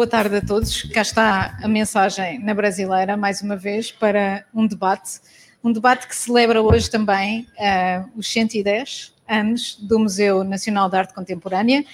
boa tarde a todos. Cá está a mensagem na Brasileira, mais uma vez, para um debate. Um debate que celebra hoje também uh, os 110 anos do Museu Nacional de Arte Contemporânea.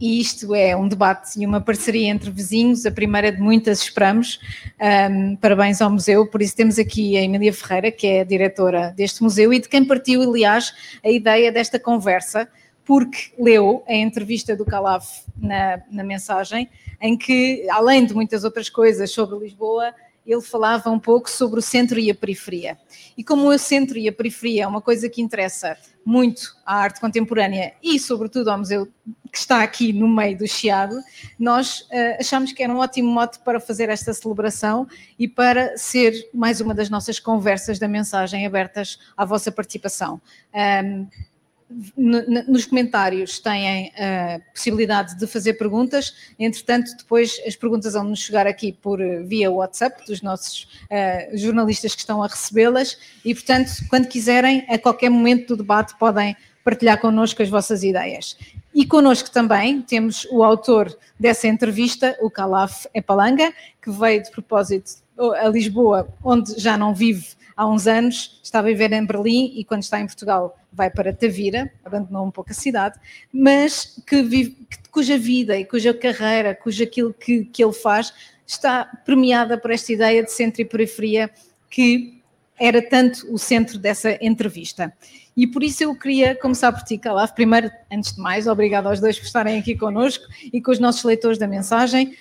E isto é um debate e uma parceria entre vizinhos, a primeira de muitas, esperamos. Um, parabéns ao museu. Por isso, temos aqui a Emília Ferreira, que é a diretora deste museu e de quem partiu, aliás, a ideia desta conversa porque leu a entrevista do Calaf na, na, mensagem, em que, além de muitas outras coisas sobre Lisboa, ele falava um pouco sobre o centro e a periferia. E como o centro e a periferia é uma coisa que interessa muito à arte contemporânea e, sobretudo, ao museu que está aqui no meio do Chiado, nós uh, achamos que era um ótimo mote para fazer esta celebração e para ser mais uma das nossas conversas da mensagem abertas à vossa participação. Um, nos comentários têm a possibilidade de fazer perguntas, entretanto, depois as perguntas vão nos chegar aqui por via WhatsApp dos nossos uh, jornalistas que estão a recebê-las e, portanto, quando quiserem, a qualquer momento do debate podem partilhar connosco as vossas ideias. E connosco também temos o autor dessa entrevista, o Calaf Epalanga, que veio de propósito a Lisboa, onde já não vive há uns anos, está a viver em Berlim e quando está em Portugal vai para Tavira, abandonou um pouco a cidade, mas que vive, cuja vida e cuja carreira, cuja aquilo que, que ele faz, está premiada por esta ideia de centro e periferia que era tanto o centro dessa entrevista. E por isso eu queria começar por ti, Calaf. Primeiro, antes de mais, obrigado aos dois por estarem aqui connosco e com os nossos leitores da mensagem.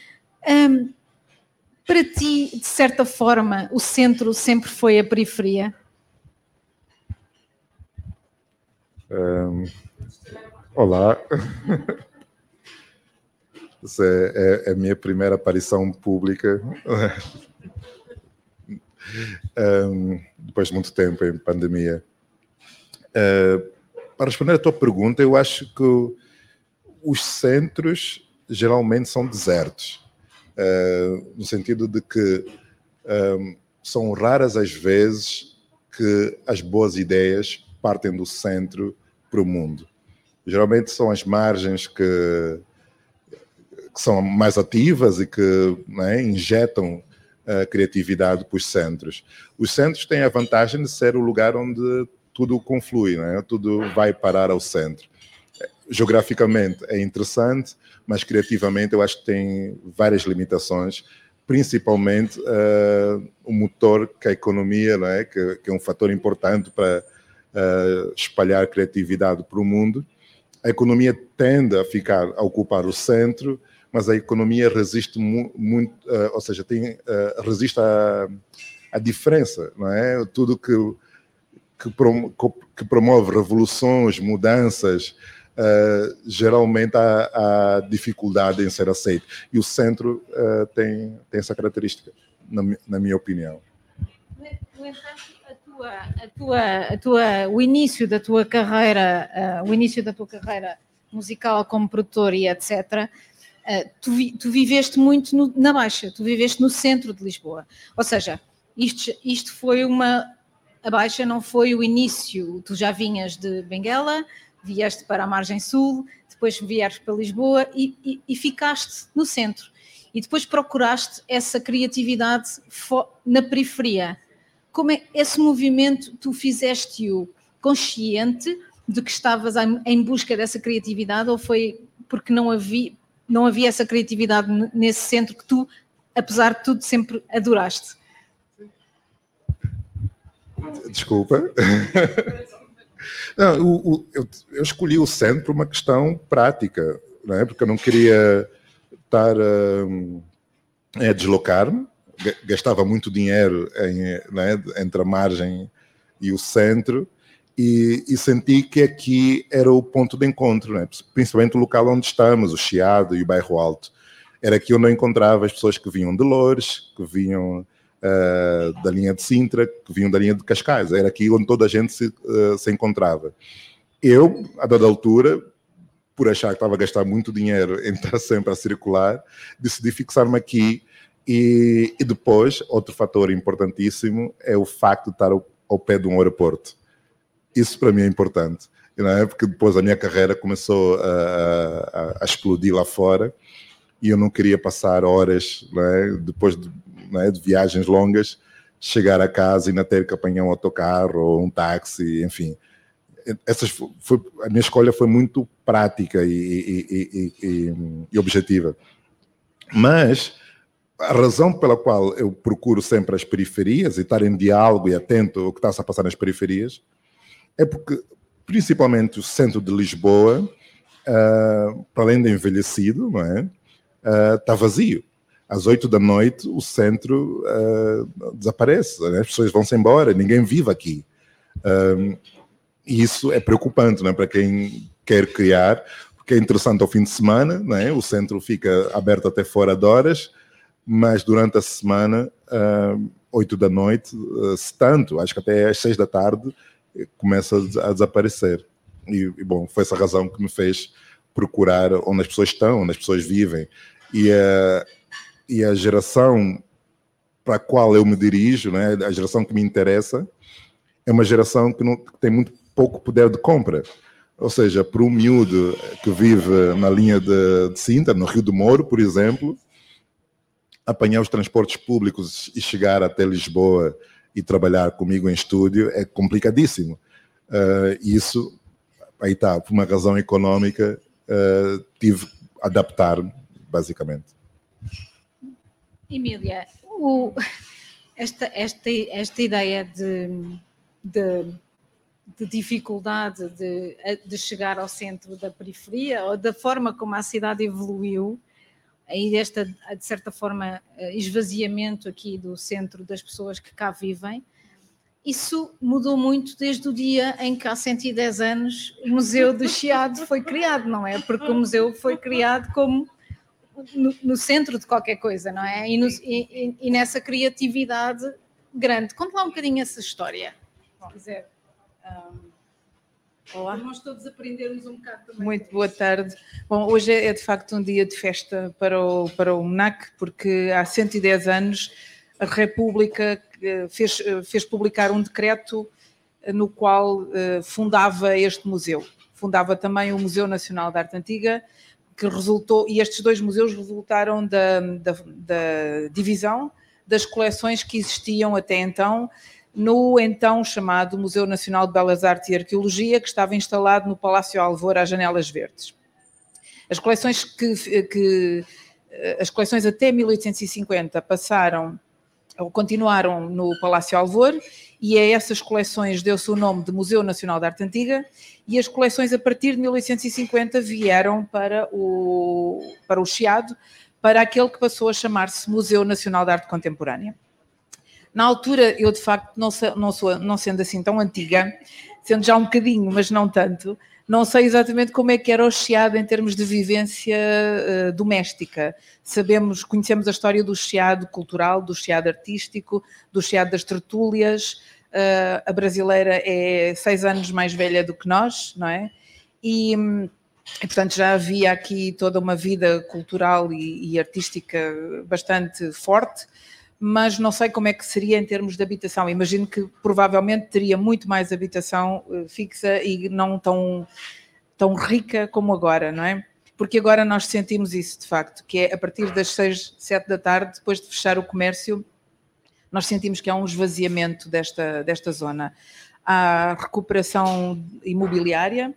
Um, para ti, de certa forma, o centro sempre foi a periferia? Um, olá. Essa é, é, a minha primeira aparição pública. Um, depois de muito tempo em pandemia. Uh, para responder à tua pergunta, eu acho que os centros geralmente são desertos. Uh, no sentido de que um, são raras as vezes que as boas ideias partem do centro para o mundo. Geralmente são as margens que, que são mais ativas e que né, injetam a criatividade para os centros. Os centros têm a vantagem de ser o lugar onde tudo conflui, né? tudo vai parar ao centro. Geograficamente é interessante, mas criativamente eu acho que tem várias limitações, principalmente uh, o motor que a economia, é? que, que, é um fator importante para uh, espalhar criatividade para o mundo. A economia tende a ficar a ocupar o centro, mas a economia resiste mu muito, uh, ou seja, tem, resiste à, à diferença, não é? Tudo que que, promove revoluções, mudanças, uh, geralmente há, há, dificuldade em ser aceito. E o centro uh, tem, tem essa característica, na, na minha opinião. No entanto, a tua, a tua, o início da tua carreira, uh, o início da tua carreira musical como produtor e etc., Uh, tu, vi, tu, viveste muito no, na Baixa, tu viveste no centro de Lisboa. Ou seja, isto, isto foi uma. A Baixa não foi o início, tu já vinhas de Benguela, vieste para a margem sul, depois vieste para Lisboa e, e, e ficaste no centro. E depois procuraste essa criatividade na periferia. Como é esse movimento tu fizeste-o consciente de que estavas em busca dessa criatividade ou foi porque não havia, não havia essa criatividade nesse centro que tu, apesar de tudo, sempre adoraste? Desculpa. Não, o, o, eu, eu, escolhi o centro por uma questão prática, é? porque eu não queria estar hum, a deslocar-me, gastava muito dinheiro em, é? entre a margem e o centro, e, e, senti que aqui era o ponto de encontro, é? principalmente o local onde estamos, o Chiado e o Bairro Alto. Era aqui onde eu encontrava as pessoas que vinham de Loures, que vinham uh, da linha de Sintra, que vinham da linha de Cascais. Era aqui onde toda a gente se, uh, se encontrava. Eu, a dada altura, por achar que estava a gastar muito dinheiro em estar sempre a circular, decidi fixar-me aqui. E, e, depois, outro fator importantíssimo é o facto de estar ao, ao pé de um aeroporto. Isso para mim é importante, não é? porque depois a minha carreira começou a, a, a explodir lá fora e eu não queria passar horas, é? depois de, é? de, viagens longas, chegar a casa e ainda ter que apanhar um autocarro ou um táxi, enfim. Essas foi, a minha escolha foi muito prática e, e, e, e objetiva. Mas a razão pela qual eu procuro sempre as periferias e estar em diálogo e atento ao que está a passar nas periferias é porque, principalmente o centro de Lisboa, uh, para além de envelhecido, não é? Uh, está vazio. Às oito da noite, o centro uh, desaparece, né? as pessoas vão-se embora, ninguém vive aqui. e isso é preocupante né? para quem quer criar, porque é interessante ao fim de semana, né? o centro fica aberto até fora de horas, mas durante a semana, oito da noite, se tanto, acho que até às seis da tarde, começa a desaparecer. E, e, bom, foi essa razão que me fez procurar onde as pessoas estão, onde as pessoas vivem. E a, e a geração para a qual eu me dirijo, né, a geração que me interessa, é uma geração que, não, que tem muito pouco poder de compra. Ou seja, para um miúdo que vive na linha de, de Sintra, no Rio do Moro, por exemplo, apanhar os transportes públicos e chegar até Lisboa e trabalhar comigo em estúdio é complicadíssimo. Uh, isso, aí está, por uma razão económica, uh, tive adaptar basicamente. Emília, o, esta, esta, esta ideia de, de, de dificuldade de, de, chegar ao centro da periferia, ou da forma como a cidade evoluiu, aí desta, de certa forma, eh, esvaziamento aqui do centro das pessoas que cá vivem, isso mudou muito desde o dia em que há 110 anos o Museu do Chiado foi criado, não é? Porque o museu foi criado como no, no centro de qualquer coisa, não é? E, no, e, e, nessa criatividade grande. Conte lá um bocadinho essa história, se quiser. Um... Olá. Nós todos aprendermos um bocado também. Muito boa tarde. Bom, hoje é, é de facto um dia de festa para o, para o MNAC, porque há 110 anos a República eh, fez, eh, fez publicar um decreto eh, no qual fundava este museu. Fundava também o Museu Nacional de Arte Antiga, que resultou, e estes dois museus resultaram da, da, da divisão das coleções que existiam até então no então chamado Museu Nacional de Belas Artes e Arqueologia, que estava instalado no Palácio Alvor às Janelas Verdes. As coleções que, que as coleções até 1850 passaram ou continuaram no Palácio Alvor e a essas coleções deu-se o nome de Museu Nacional de Arte Antiga e as coleções a partir de 1850 vieram para o, para o Chiado, para aquele que passou a chamar-se Museu Nacional de Arte Contemporânea. Na altura, eu de facto, não, não, sou, não sendo assim tão antiga, sendo já um bocadinho, mas não tanto, não sei exatamente como é que era o Chiado em termos de vivência uh, doméstica. Sabemos, conhecemos a história do Chiado cultural, do Chiado artístico, do Chiado das tertúlias. Uh, a brasileira é seis anos mais velha do que nós, não é? E, e portanto já havia aqui toda uma vida cultural e, e artística bastante forte mas não sei como é que seria em termos de habitação. Imagino que provavelmente teria muito mais habitação eh, fixa e não tão, tão rica como agora, não é? Porque agora nós sentimos isso de facto, que é a partir das seis, sete da tarde, depois de fechar o comércio, nós sentimos que há um esvaziamento desta, desta zona. Há recuperação imobiliária,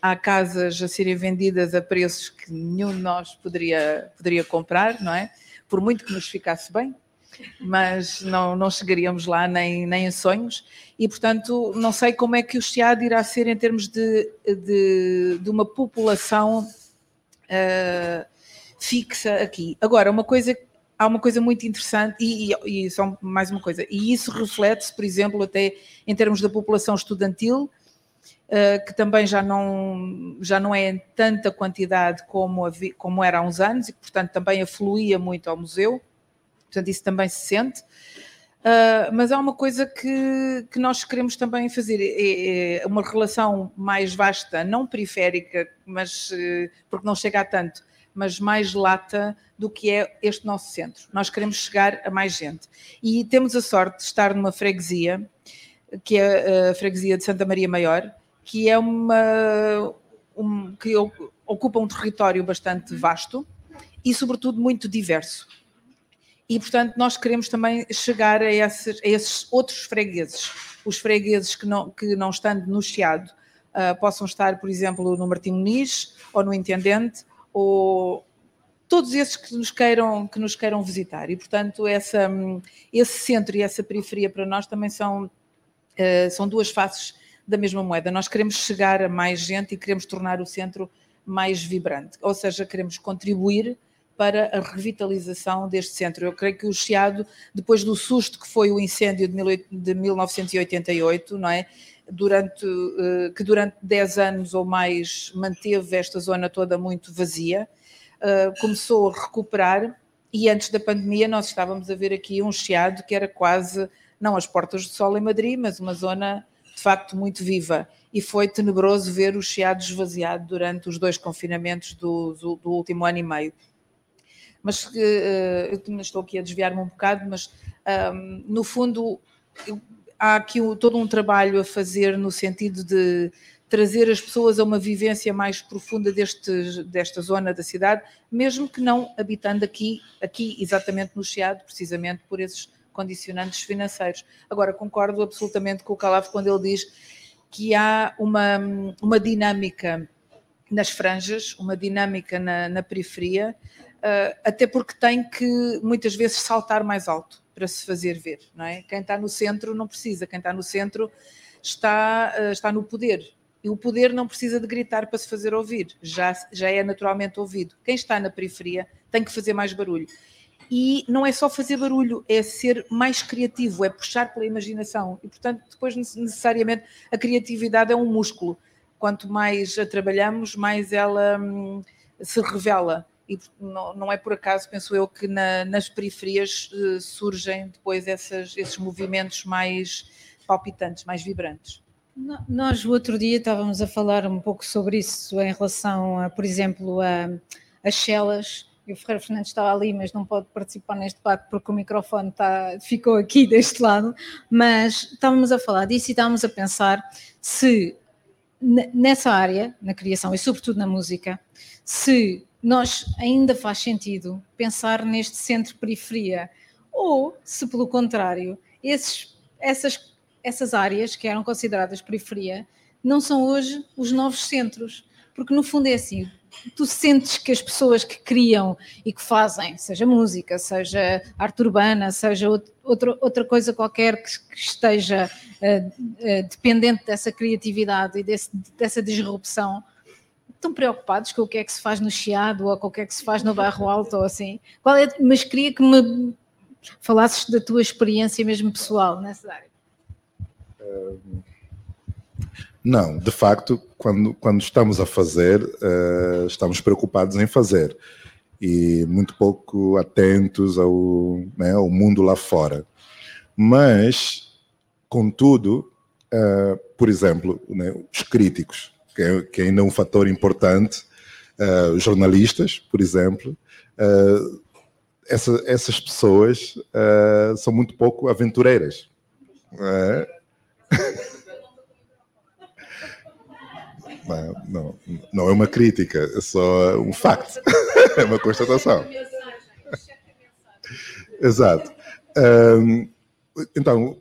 há casas a serem vendidas a preços que nenhum de nós poderia, poderia comprar, não é? Por muito que nos ficasse bem, mas não, não chegaríamos lá nem, nem em sonhos. E, portanto, não sei como é que o Chiado irá ser em termos de, de, de uma população uh, fixa aqui. Agora, uma coisa há uma coisa muito interessante, e, e, e só mais uma coisa, e isso reflete-se, por exemplo, até em termos da população estudantil, uh, que também já não, já não é em tanta quantidade como, como era há uns anos, e que, portanto, também afluía muito ao museu portanto isso também se sente. Uh, mas há uma coisa que, que nós queremos também fazer, é, é uma relação mais vasta, não periférica, mas uh, porque não chega a tanto, mas mais lata do que é este nosso centro. Nós queremos chegar a mais gente. E temos a sorte de estar numa freguesia, que é a freguesia de Santa Maria Maior, que é uma um, que ocupa um território bastante vasto e, sobretudo, muito diverso. E, portanto, nós queremos também chegar a esses, a esses outros fregueses. Os fregueses que não, que não estando no Chiado uh, possam estar, por exemplo, no Martim Muniz ou no Intendente, ou todos esses que nos queiram, que nos queiram visitar. E, portanto, essa, esse centro e essa periferia para nós também são, uh, são duas faces da mesma moeda. Nós queremos chegar a mais gente e queremos tornar o centro mais vibrante, ou seja, queremos contribuir para a revitalização deste centro. Eu creio que o Chiado, depois do susto que foi o incêndio de 1988, não é? Durante, eh, que durante 10 anos ou mais manteve esta zona toda muito vazia, eh, começou a recuperar e antes da pandemia nós estávamos a ver aqui um Chiado que era quase, não as portas do sol em Madrid, mas uma zona de facto muito viva. E foi tenebroso ver o Chiado esvaziado durante os dois confinamentos do, do, do último ano e meio. Mas uh, eu estou aqui a desviar-me um bocado, mas um, no fundo há aqui todo um trabalho a fazer no sentido de trazer as pessoas a uma vivência mais profunda deste, desta zona da cidade, mesmo que não habitando aqui, aqui exatamente no Chiado, precisamente por esses condicionantes financeiros. Agora, concordo absolutamente com o Calavo quando ele diz que há uma, uma dinâmica nas franjas, uma dinâmica na, na periferia, até porque tem que muitas vezes saltar mais alto para se fazer ver, não é? Quem está no centro não precisa, quem está no centro está, uh, está no poder. E o poder não precisa de gritar para se fazer ouvir, já, já é naturalmente ouvido. Quem está na periferia tem que fazer mais barulho. E não é só fazer barulho, é ser mais criativo, é puxar pela imaginação. E, portanto, depois, necessariamente, a criatividade é um músculo. Quanto mais a trabalhamos, mais ela hum, se revela e não, não é por acaso, penso eu, que na, nas periferias uh, surgem depois essas, esses movimentos mais palpitantes, mais vibrantes. Nós, o outro dia, estávamos a falar um pouco sobre isso em relação, a, por exemplo, a, as celas. E o Ferreira Fernandes estava ali, mas não pode participar neste debate porque o microfone está, ficou aqui deste lado. Mas estávamos a falar disso e estávamos a pensar se nessa área, na criação e sobretudo na música, se nós ainda faz sentido pensar neste centro-periferia, ou se pelo contrário, esses, essas, essas áreas que eram consideradas periferia não são hoje os novos centros, porque no fundo é assim, tu sentes que as pessoas que criam e que fazem, seja música, seja arte urbana, seja outra, outra coisa qualquer que, que esteja uh, uh, dependente dessa criatividade e desse, dessa disrupção, estão preocupados com o que é que se faz no Chiado ou com o que é que se faz no Bairro Alto ou assim. Qual é, mas queria que me falasses da tua experiência mesmo pessoal nessa área. Não, de facto, quando, quando estamos a fazer, uh, estamos preocupados em fazer e muito pouco atentos ao, né, ao mundo lá fora. Mas, contudo, uh, por exemplo, né, os críticos, que, é, que ainda é um fator importante, uh, jornalistas, por exemplo, essa, essas pessoas são muito pouco aventureiras. É? Não, não, não é uma crítica, é só um facto. é uma constatação. Exato. Um, então,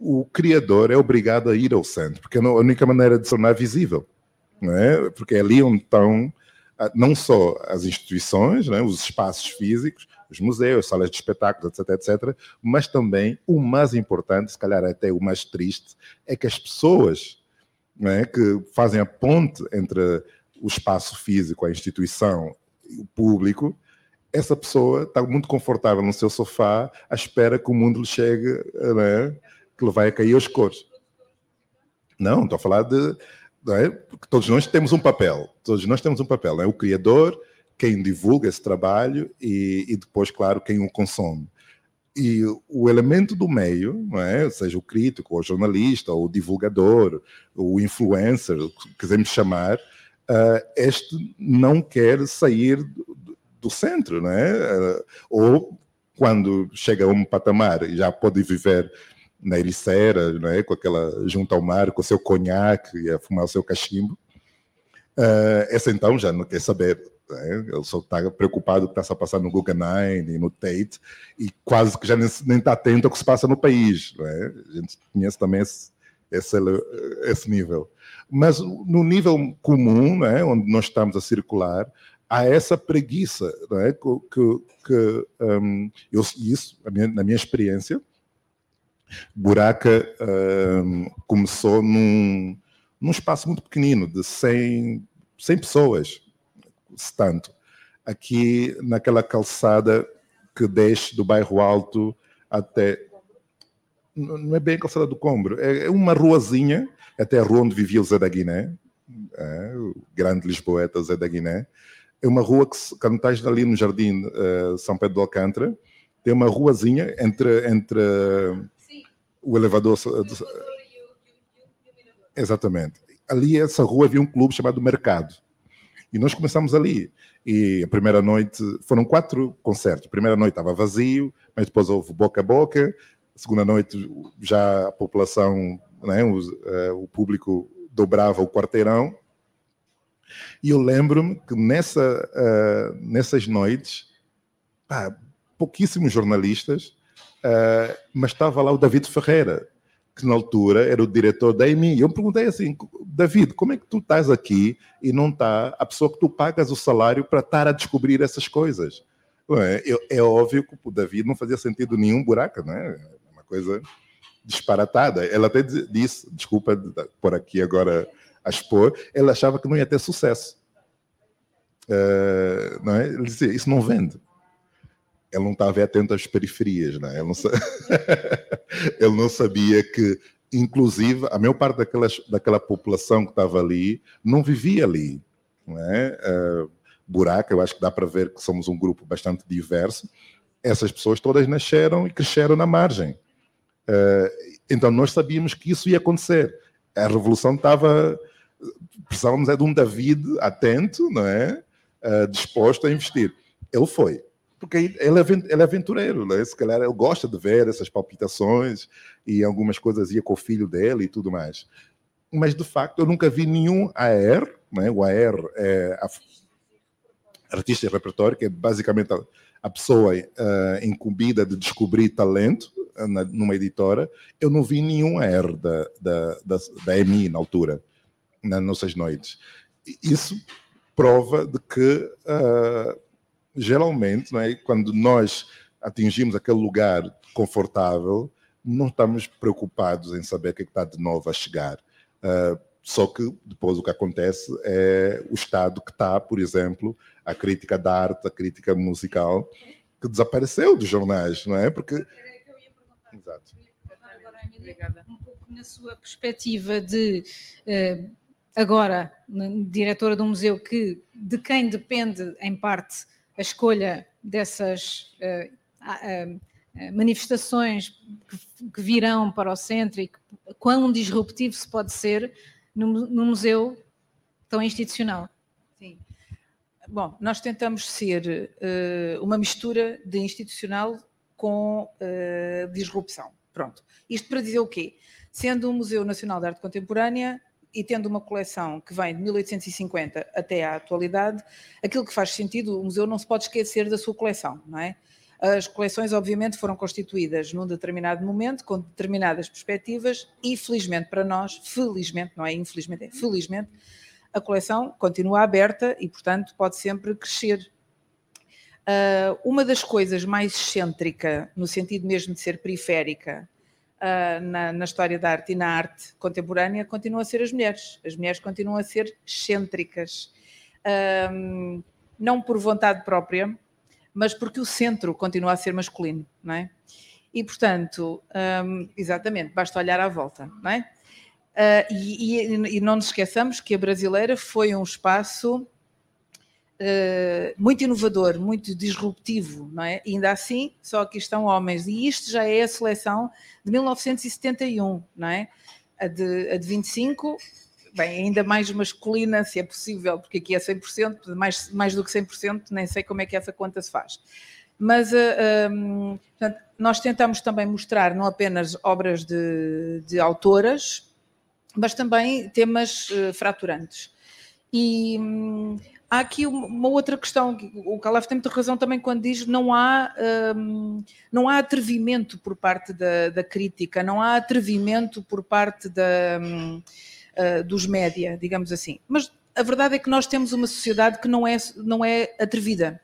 o criador é obrigado a ir ao centro, porque é a única maneira de tornar visível. Não é? Porque ali ah, não só as instituições, é? os espaços físicos, os museus, salas de espetáculos, etc, etc, mas também o mais importante, se calhar até o mais triste, é que as pessoas é? que fazem a ponte entre o espaço físico, a instituição e o público, essa pessoa está muito confortável no seu sofá à espera que o mundo lhe chegue, é? que lhe vai cair aos cores. Não, estou a falar de. É? Porque todos nós temos um papel. Todos nós temos um papel. É o criador, quem divulga esse trabalho e, e depois, claro, quem o consome. E o elemento do meio, é? seja o crítico, o jornalista, o divulgador, o influencer, o que quisermos chamar, uh, este não quer sair do, do centro? Uh, ou quando chega a um patamar e já pode viver na Ericeira, não é? com aquela junto ao mar, com o seu conhaque e a fumar o seu cachimbo, uh, essa então já não quer saber Né? Ele só está preocupado com o que está a passar no Guggenheim e no Tate e quase que já nem está atento ao que se passa no país. Né? A gente conhece também esse, esse, esse nível. Mas no nível comum, né, onde nós estamos a circular, há essa preguiça, né, que, que um, eu, isso, minha, na minha experiência, Buraca um, começou num, num espaço muito pequenino, de 100, 100 pessoas, se tanto, aqui naquela calçada que desce do bairro Alto até. Não é bem a calçada do Combro, é, é uma ruazinha, até a rua onde vivia o Zé da Guiné, é, o grande lisboeta Zé da Guiné. É uma rua que, quando estás ali no Jardim uh, São Pedro do Alcântara, tem uma ruazinha entre, entre o elevador. Exatamente. Ali, essa rua, havia um clube chamado Mercado. E nós começamos ali. E a primeira noite, foram quatro concertos. A primeira noite estava vazio, mas depois houve boca a boca. A segunda noite, já a população, né, o, uh, o público dobrava o quarteirão. E eu lembro-me que nessa, uh, nessas noites, pá, pouquíssimos jornalistas Uh, mas estava lá o David Ferreira, que na altura era o diretor da EMI. Eu perguntei assim, David, como é que tu estás aqui e não está a pessoa que tu pagas o salário para estar a descobrir essas coisas? É, é, óbvio que o David não fazia sentido nenhum buraco, não é? é uma coisa disparatada. Ela até disse, desculpa por aqui agora a expor, ela achava que não ia ter sucesso. Uh, não é? Ele dizia, isso não vende ele não estava atento às periferias, não é? ele, não ele não sabia que, inclusive, a maior parte daquelas, daquela população que estava ali não vivia ali. Não é? Uh, buraco, eu acho que dá para ver que somos um grupo bastante diverso. Essas pessoas todas nasceram e cresceram na margem. Uh, então nós sabíamos que isso ia acontecer. A revolução estava. Precisávamos é de um David atento, não é? Uh, disposto a investir. Ele foi porque ele é, ele é aventureiro, né? Se calhar ele gosta de ver essas palpitações e algumas coisas ia com o filho dele e tudo mais. Mas de facto eu nunca vi nenhum AR, né? O AR é artista de repertório, que é basicamente a, pessoa uh, incumbida de descobrir talento uh, na, numa editora. Eu não vi nenhum AR da, da, da, da EMI na altura, nas nossas noites. Isso prova de que uh, geralmente, não é? quando nós atingimos aquele lugar confortável, não estamos preocupados em saber o que, é está de novo a chegar. Uh, só que depois o que acontece é o estado que está, por exemplo, a crítica da arte, a crítica musical, que desapareceu dos jornais, não é? Porque. Exato. Obrigada. Um pouco na sua perspectiva de. Uh, agora, diretora de um museu que, de quem depende, em parte, a escolha dessas uh, uh, manifestações que, que, virão para o centro e que, quão disruptivo se pode ser num, num museu tão institucional. Sim. Bom, nós tentamos ser uh, uma mistura de institucional com disrupção. Pronto. Isto para dizer o quê? Sendo um Museu Nacional de Arte Contemporânea, e tendo uma coleção que vem de 1850 até à atualidade, aquilo que faz sentido, o museu não se pode esquecer da sua coleção, não é? As coleções, obviamente, foram constituídas num determinado momento, com determinadas perspectivas, e felizmente para nós, felizmente, não é infelizmente, é felizmente, a coleção continua aberta e, portanto, pode sempre crescer. Uh, uma das coisas mais excêntrica, no sentido mesmo de ser periférica, uh, na, na, história da arte e na arte contemporânea continuam a ser as mulheres. As mulheres continuam a ser excêntricas. Um, não por vontade própria, mas porque o centro continua a ser masculino, não é? E, portanto, um, exatamente, basta olhar à volta, não é? Uh, e, e, e, não nos esqueçamos que a brasileira foi um espaço uh, muito inovador, muito disruptivo, não é? Ainda assim, só aqui estão homens. E isto já é a seleção de 1971, não é? A de, a de 25, bem, ainda mais masculina, se é possível, porque aqui é 100%, mais, mais do que 100%, nem sei como é que essa conta se faz. Mas uh, um, portanto, nós tentamos também mostrar não apenas obras de, de autoras, mas também temas uh, fraturantes. E hum, há aqui uma outra questão, o Calaf tem muita razão também quando diz não há, um, não há atrevimento por parte da, da, crítica, não há atrevimento por parte da, uh, dos média, digamos assim. Mas a verdade é que nós temos uma sociedade que não é, não é atrevida.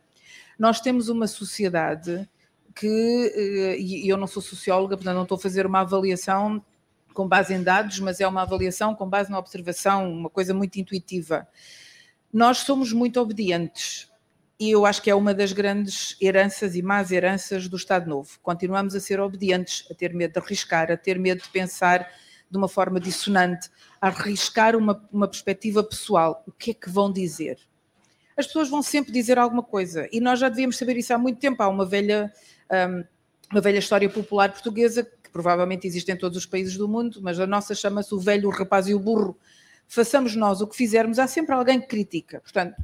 Nós temos uma sociedade que, uh, e eu não sou socióloga, portanto não estou a fazer uma avaliação com base em dados, mas é uma avaliação com base na observação, uma coisa muito intuitiva nós somos muito obedientes. E eu acho que é uma das grandes heranças e más heranças do Estado Novo. Continuamos a ser obedientes, a ter medo de arriscar, a ter medo de pensar de uma forma dissonante, a arriscar uma, uma perspectiva pessoal. O que é que vão dizer? As pessoas vão sempre dizer alguma coisa. E nós já devíamos saber isso há muito tempo. Há uma velha, um, uma velha história popular portuguesa, que provavelmente existe em todos os países do mundo, mas a nossa chama-se o velho, rapaz e o burro façamos nós o que fizermos, há sempre alguém que critica. Portanto,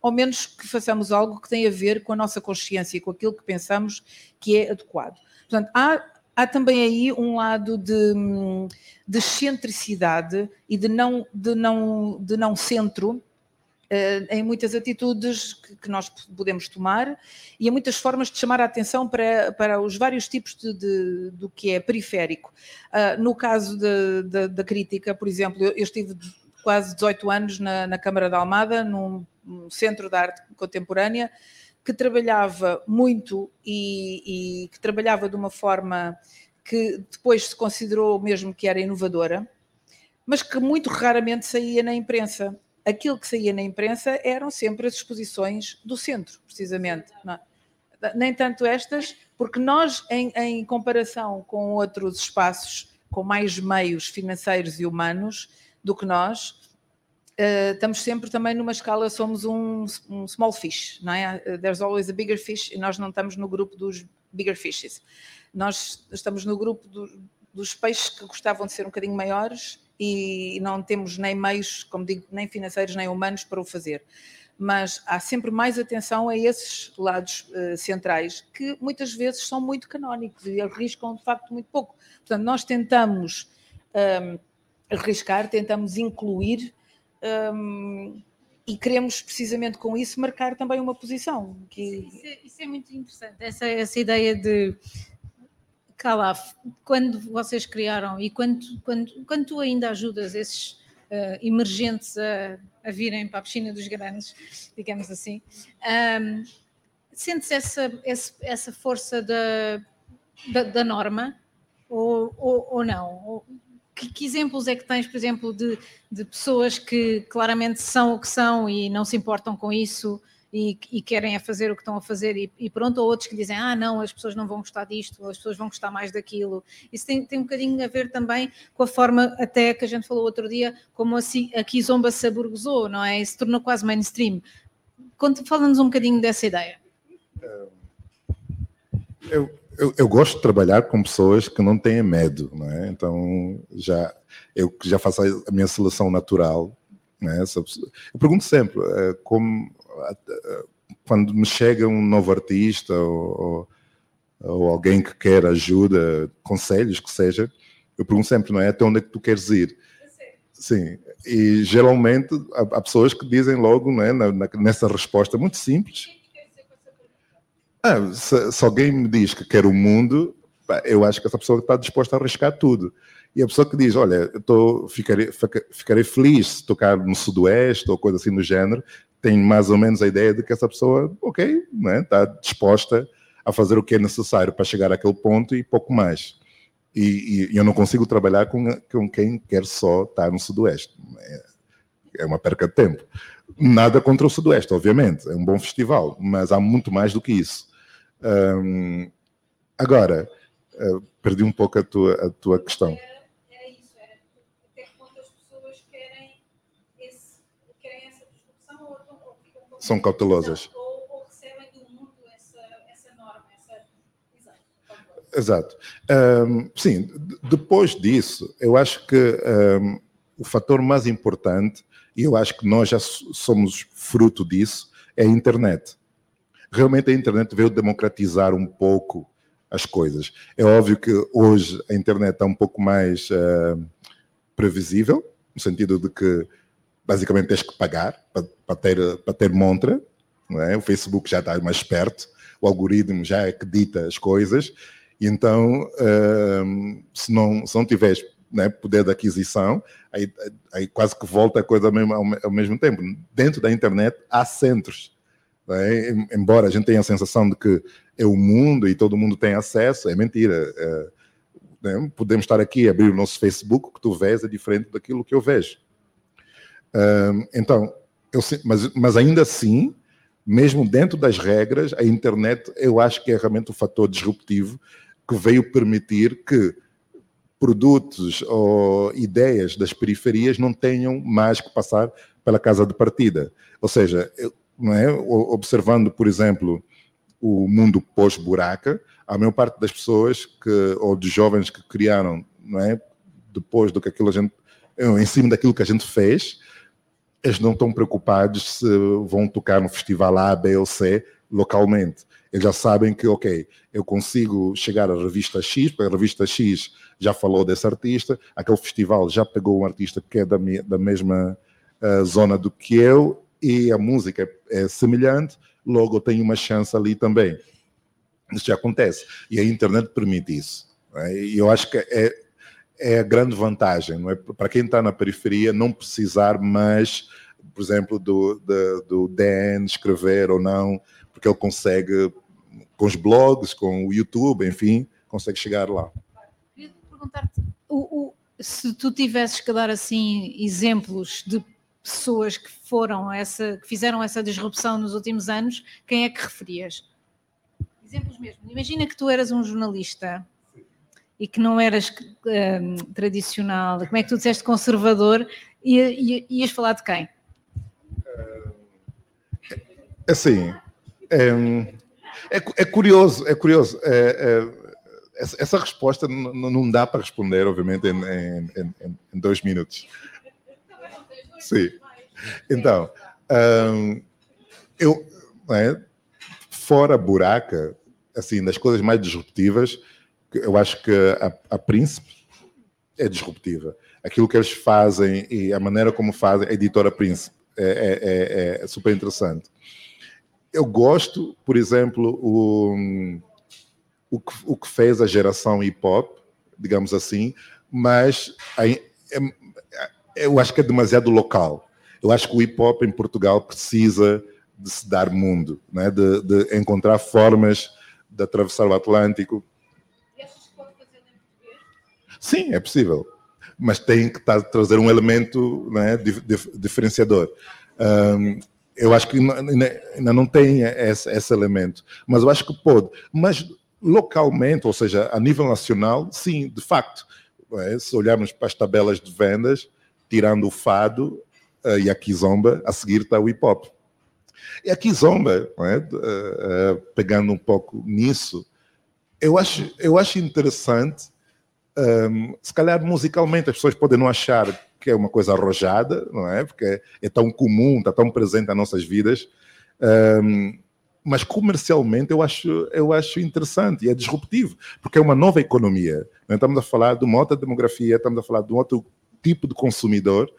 ao menos que façamos algo que tem a ver com a nossa consciência e com aquilo que pensamos que é adequado. Portanto, há, há também aí um lado de, de excentricidade e de não, de não, de não centro eh, em muitas atitudes que, nós podemos tomar e em muitas formas de chamar a atenção para, para os vários tipos de, de do que é periférico. Uh, no caso da crítica, por exemplo, eu, eu estive quase 18 anos na, na Câmara da Almada, num, num, centro de arte contemporânea, que trabalhava muito e, e, que trabalhava de uma forma que depois se considerou mesmo que era inovadora, mas que muito raramente saía na imprensa. Aquilo que saía na imprensa eram sempre as exposições do centro, precisamente. É? Nem tanto estas, porque nós, em, em comparação com outros espaços com mais meios financeiros e humanos, do que nós, uh, estamos sempre também numa escala, somos um, um, small fish, não é? Eh, there's always a bigger fish e nós não estamos no grupo dos bigger fishes. Nós estamos no grupo do, dos peixes que gostavam de ser um bocadinho maiores e não temos nem meios, como digo, nem financeiros nem humanos para o fazer. Mas há sempre mais atenção a esses lados uh, centrais que muitas vezes são muito canónicos e arriscam de facto muito pouco. Portanto, nós tentamos. Ehm, arriscar, tentamos incluir um, e queremos precisamente com isso marcar também uma posição. Que... Isso, é, isso é muito interessante, essa, essa ideia de Calaf, quando vocês criaram e quando, quando, quando tu ainda ajudas esses uh, emergentes a, a, virem para a piscina dos grandes, digamos assim, um, sentes essa, essa força da, da, da norma ou, ou, ou não? Ou, que, que, exemplos é que tens, por exemplo, de, de, pessoas que claramente são o que são e não se importam com isso e, e querem a fazer o que estão a fazer e, e, pronto, ou outros que dizem, ah não, as pessoas não vão gostar disto, as pessoas vão gostar mais daquilo. Isso tem, tem um bocadinho a ver também com a forma até que a gente falou outro dia, como assim, a Kizomba se aburguesou, não é? E se tornou quase mainstream. Fala-nos um bocadinho dessa ideia. Eu, eu, eu, gosto de trabalhar com pessoas que não têm medo, não é? Então, já, eu já faço a minha seleção natural, né? Eu pergunto sempre, eh, como, eh, quando me chega um novo artista ou, ou, alguém que quer ajuda, conselhos, que seja, eu pergunto sempre, não é? Até onde é que tu queres ir? Sim, e geralmente há, pessoas que dizem logo, não é? nessa resposta muito simples, ah, se, se, alguém me diz que quer o mundo, eu acho que essa pessoa está disposta a arriscar tudo. E a pessoa que diz, olha, eu tô, ficarei, ficarei feliz se tocar no Sudoeste ou coisa assim do género, tem mais ou menos a ideia de que essa pessoa, ok, né, está disposta a fazer o que é necessário para chegar àquele ponto e pouco mais. E, e eu não consigo trabalhar com, com quem quer só estar no Sudoeste. É, é uma perca de tempo. Nada contra o Sudoeste, obviamente, é um bom festival, mas há muito mais do que isso. Um, agora, uh, perdi um pouco a tua, a tua questão. São cautelosas. Ou, ou, recebem do mundo essa, essa norma, essa... Exato. Exato. Um, sim, depois disso, eu acho que um, o fator mais importante, e eu acho que nós já somos fruto disso, é a internet realmente a internet veio democratizar um pouco as coisas. É óbvio que hoje a internet está um pouco mais uh, previsível, no sentido de que basicamente tens que pagar para, ter, para ter montra. É? O Facebook já está mais esperto, o algoritmo já é que dita as coisas. Então, uh, se, não, se não tiveres né, poder de aquisição, aí, aí, quase que volta a coisa ao mesmo, ao mesmo tempo. Dentro da internet há centros. Né? Embora a gente tenha a sensação de que é o mundo e todo mundo tem acesso, é mentira. É, né? Podemos estar aqui, abrir o nosso Facebook, o que tu vês é diferente daquilo que eu vejo. Então, eu, mas, mas ainda assim, mesmo dentro das regras, a internet eu acho que é realmente o um fator disruptivo que veio permitir que produtos ou ideias das periferias não tenham mais que passar pela casa de partida. Ou seja, é? observando, por exemplo, o mundo pós-buraca, a maior parte das pessoas que, ou de jovens que criaram, não é? depois do que aquilo a gente, em cima daquilo que a gente fez, eles não estão preocupados se vão tocar no festival A, B ou C localmente. Eles já sabem que, ok, eu consigo chegar à revista X, porque a revista X já falou desse artista, aquele festival já pegou um artista que é da, da mesma uh, zona do que eu, e a música é, semelhante, logo tenho uma chance ali também. Isso já acontece. E a internet permite isso. É? E eu acho que é, é a grande vantagem, não é? Para quem está na periferia, não precisar mais, por exemplo, do, do, do DN escrever ou não, porque ele consegue, com os blogs, com o YouTube, enfim, consegue chegar lá. Queria perguntar-te, se tu tivesses que dar assim exemplos de pessoas que foram essa, que fizeram essa disrupção nos últimos anos, quem é que referias? Exemplos mesmo. Imagina que tu eras um jornalista e que não eras um, tradicional, como é que tu disseste conservador, e, e, ias falar de quem? Assim, é, é, é curioso, é curioso. É, é, essa resposta não dá para responder, obviamente, em, em, em dois minutos. Sim. Então, um, eu, é, fora buraca, assim, das coisas mais disruptivas, eu acho que a, a Príncipe é disruptiva. Aquilo que eles fazem e a maneira como fazem, a editora Príncipe, é, é, é, é super interessante. Eu gosto, por exemplo, o, o, que, o que fez a geração hip hop, digamos assim, mas é, eu acho que é demasiado local. Eu acho que o hip hop em Portugal precisa de se dar mundo, né? de, de encontrar formas de atravessar o Atlântico Sim, é possível. Mas tem que estar, trazer um elemento né, dif, diferenciador. Um, eu acho que ainda não tem esse, esse, elemento, mas eu acho que pode. Mas localmente, ou seja, a nível nacional, sim, de facto. É? Se olharmos para as tabelas de vendas, tirando o fado uh, e a kizomba, a seguir está o hip hop. E a kizomba, é? uh, pegando um pouco nisso, eu acho, eu acho interessante um, se calhar musicalmente as pessoas podem não achar que é uma coisa arrojada, não é? Porque é, é tão comum, está tão presente nas nossas vidas. Um, mas comercialmente eu acho, eu acho interessante e é disruptivo, porque é uma nova economia. Não estamos a falar de uma outra demografia, estamos a falar de um outro tipo de consumidor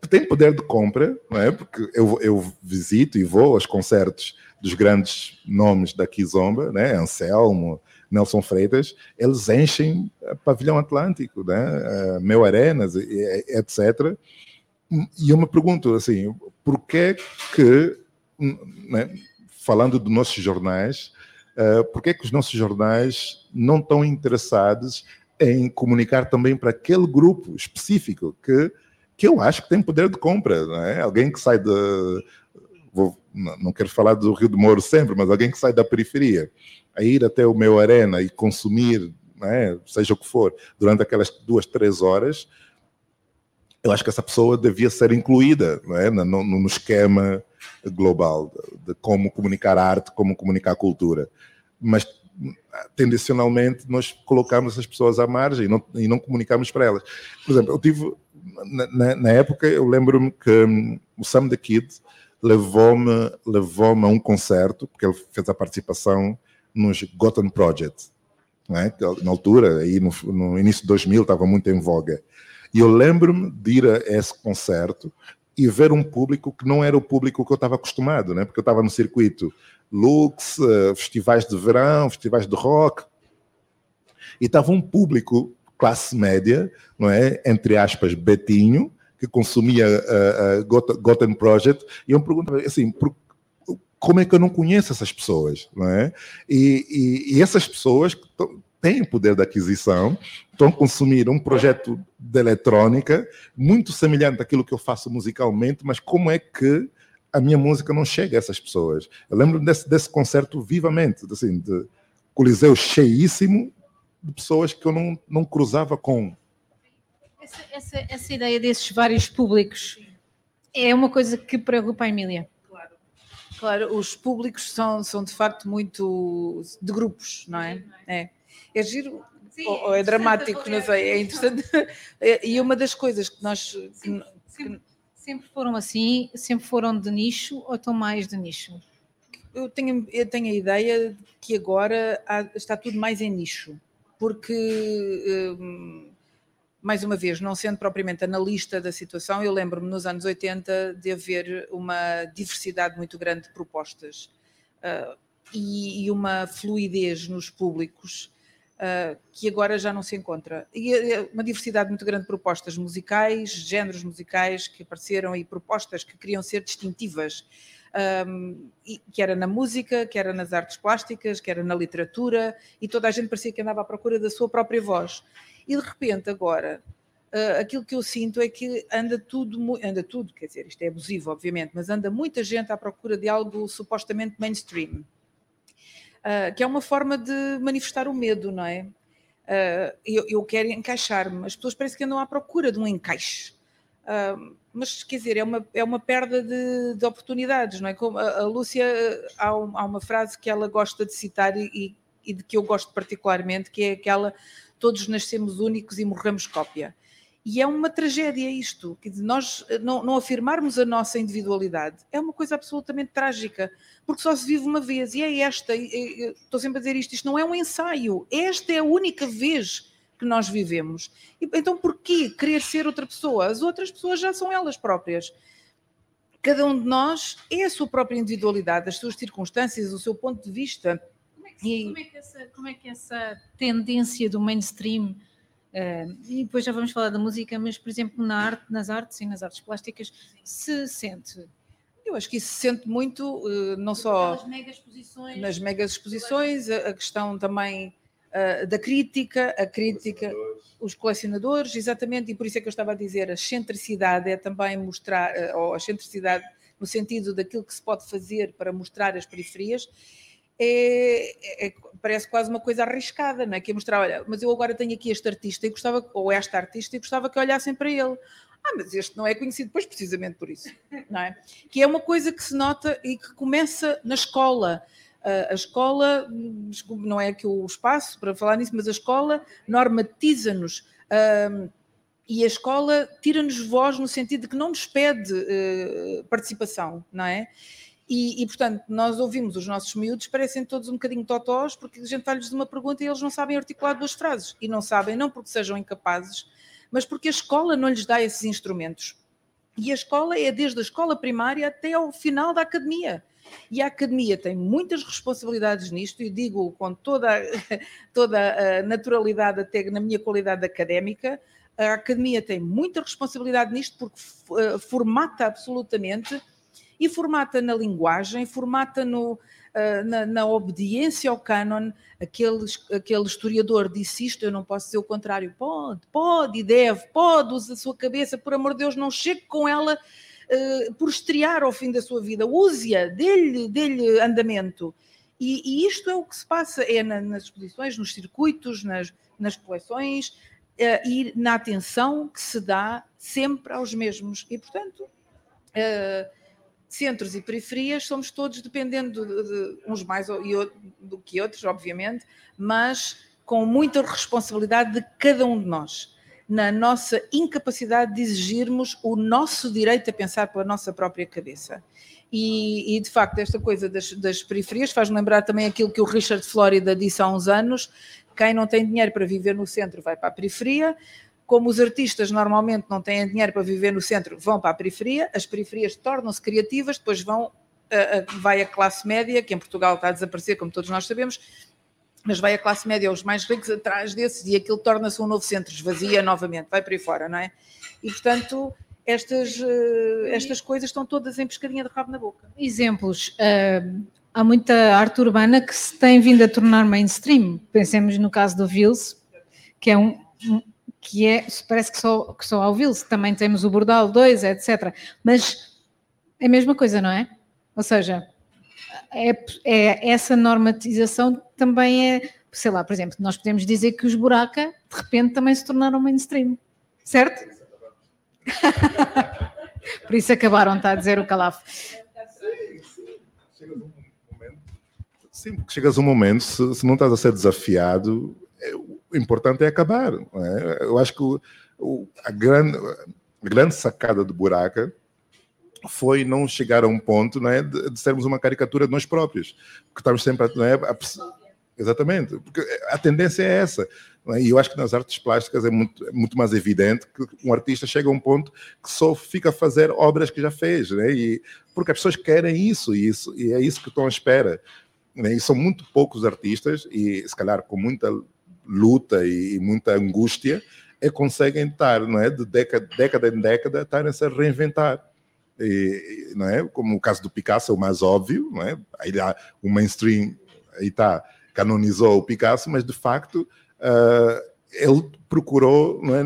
que tem poder de compra, não é? Porque eu, eu visito e vou aos concertos dos grandes nomes da Kizomba, né? Anselmo, Nelson Freitas, eles enchem pavilhão Atlântico, né? Meu Arenas, etc. E eu me pergunto assim, por que que, né, falando dos nossos jornais, uh, por que que os nossos jornais não estão interessados em comunicar também para aquele grupo específico que que eu acho que tem poder de compra, não é? Alguém que sai de vou, não quero falar do Rio de Moro sempre, mas alguém que sai da periferia a ir até o meu arena e consumir, é, seja o que for, durante aquelas duas, três horas, eu acho que essa pessoa devia ser incluída é, no, no, esquema global de, de como comunicar arte, como comunicar cultura. Mas tendencionalmente nós colocamos essas pessoas à margem e não, e não comunicamos para elas. Por exemplo, eu tive, na, na época, eu lembro-me que um, o Sam the Kid levou-me levou a um concerto, porque ele fez a participação nos Gotham Project, né? na altura, aí no, no, início de 2000, estava muito em voga. E eu lembro-me de ir a esse concerto e ver um público que não era o público que eu estava acostumado, né? porque eu estava no circuito Lux, uh, festivais de verão, festivais de rock, e estava um público classe média, não é? Entre aspas, betinho, que consumia uh, uh, Gotham Project, e eu me perguntava assim, por, como é que eu não conheço essas pessoas, não é? E, e, e essas pessoas que têm poder de aquisição, estão a consumir um projeto de eletrônica muito semelhante àquilo que eu faço musicalmente, mas como é que a minha música não chega a essas pessoas? Eu lembro desse, desse concerto vivamente, assim, de coliseu cheíssimo de pessoas que eu não, não cruzava com. Essa, essa, essa ideia desses vários públicos é uma coisa que preocupa a Emília. Claro, os públicos são, são de facto muito de grupos, não é? É, é giro, Sim, ou, é, é dramático, não sei, é interessante. E uma das coisas que nós. Sempre, sempre, sempre, foram assim, sempre foram de nicho ou estão mais de nicho? Eu tenho, eu tenho a ideia que agora há, está tudo mais em nicho, porque. Hum, mais uma vez, não sendo propriamente analista da situação, eu lembro-me nos anos 80 de haver uma diversidade muito grande de propostas uh, e, e, uma fluidez nos públicos uh, que agora já não se encontra. E uh, uma diversidade muito grande de propostas musicais, géneros musicais que apareceram e propostas que queriam ser distintivas. Um, que era na música, que era nas artes plásticas, que era na literatura, e toda a gente parecia que andava à procura da sua própria voz. E de repente, agora, uh, aquilo que eu sinto é que anda tudo, anda tudo, quer dizer, isto é abusivo, obviamente, mas anda muita gente à procura de algo supostamente mainstream, uh, que é uma forma de manifestar o medo, não é? Uh, eu, eu, quero encaixar-me, as pessoas parecem que andam à procura de um encaixe. Uh, mas quer dizer, é uma, é uma perda de, de oportunidades, não é? Como a, a Lúcia, há, um, há, uma frase que ela gosta de citar e, e, de que eu gosto particularmente, que é aquela todos nascemos únicos e morremos cópia. E é uma tragédia isto, que nós não, não, afirmarmos a nossa individualidade é uma coisa absolutamente trágica, porque só se vive uma vez, e é esta, estou sempre a dizer isto, isto não é um ensaio, esta é a única vez que nós vivemos. E, então porquê querer ser outra pessoa? As outras pessoas já são elas próprias. Cada um de nós é a sua própria individualidade, as suas circunstâncias, o seu ponto de vista e... Como, é que essa, como é que essa tendência do mainstream, uh, e depois já vamos falar da música, mas por exemplo na arte, nas artes e nas artes plásticas, se sente? Eu acho que isso se sente muito, uh, não só mega exposições, nas mega exposições, a, a questão também uh, da crítica, a crítica, os colecionadores, exatamente, e por isso é que eu estava a dizer, a excentricidade é também mostrar, ou a excentricidade no sentido daquilo que se pode fazer para mostrar as periferias, é, é, parece quase uma coisa arriscada, não é? Que é mostrar, olha, mas eu agora tenho aqui este artista e gostava, ou esta artista e gostava que olhassem para ele. Ah, mas este não é conhecido, pois precisamente por isso, não é? Que é uma coisa que se nota e que começa na escola. a escola, não é aqui o espaço para falar nisso, mas a escola normatiza-nos. e a escola tira-nos voz no sentido de que não nos pede uh, participação, não é? E, e, portanto, nós ouvimos os nossos miúdos, parecem todos um bocadinho totós, porque a gente faz-lhes uma pergunta e eles não sabem articular duas frases. E não sabem, não porque sejam incapazes, mas porque a escola não lhes dá esses instrumentos. E a escola é desde a escola primária até ao final da academia. E a academia tem muitas responsabilidades nisto, e digo com toda, toda a naturalidade, até na minha qualidade académica, a academia tem muita responsabilidade nisto porque eh, formata absolutamente e formata na linguagem, formata no, uh, na, na, obediência ao cânon. Aquele, aquele historiador disse isto, eu não posso dizer o contrário. Pode, pode e deve, pode, use a sua cabeça, por amor de Deus, não chegue com ela uh, por estrear ao fim da sua vida. Use-a, dê-lhe dê andamento. E, e, isto é o que se passa, é na, nas exposições, nos circuitos, nas, nas coleções, uh, e na atenção que se dá sempre aos mesmos. E, portanto, uh, centros e periferias somos todos dependendo de, de uns mais do que outros, obviamente, mas com muita responsabilidade de cada um de nós, na nossa incapacidade de exigirmos o nosso direito a pensar pela nossa própria cabeça. E, e de facto, esta coisa das, das periferias faz-me lembrar também aquilo que o Richard Florida disse há uns anos: quem não tem dinheiro para viver no centro vai para a periferia, como os artistas normalmente não têm dinheiro para viver no centro, vão para a periferia, as periferias tornam-se criativas, depois vão, vai a classe média, que em Portugal está a desaparecer, como todos nós sabemos, mas vai a classe média, os mais ricos atrás desses, e aquilo torna-se um novo centro, esvazia novamente, vai para aí fora, não é? E portanto, estas, eh, estas coisas estão todas em pescadinha de rabo na boca. Exemplos. Há muita arte urbana que se tem vindo a tornar mainstream. Pensemos no caso do Vils, que é um, que é, parece que só, que só há o Vils, também temos o Bordal 2, etc. Mas é a mesma coisa, não é? Ou seja, é, é, essa normatização também é, sei lá, por exemplo, nós podemos dizer que os buraca de repente também se tornaram mainstream, certo? Por isso acabaram, está a dizer o Calaf. Sim, porque chegas a um momento, se, se, não estás a ser desafiado, importante é acabar. É? Eu acho que o, o, a, grande, a grande sacada do Buraca foi não chegar a um ponto é, de, de, sermos uma caricatura de nós próprios. Porque estamos sempre a, é, a, Exatamente, porque a tendência é essa. É? E eu acho que nas artes plásticas é muito, é muito mais evidente que um artista chega a um ponto que só fica a fazer obras que já fez, né? e, porque as pessoas querem isso e, isso, e é isso que estão à espera. Né? E são muito poucos artistas, e se calhar com muita luta e, muita angústia, é conseguem estar, não é? de década, década em década, estarem-se a reinventar. E, não é? Como o caso do Picasso é o mais óbvio, não é? aí há o mainstream, aí está canonizou o Picasso, mas de facto uh, ele procurou é,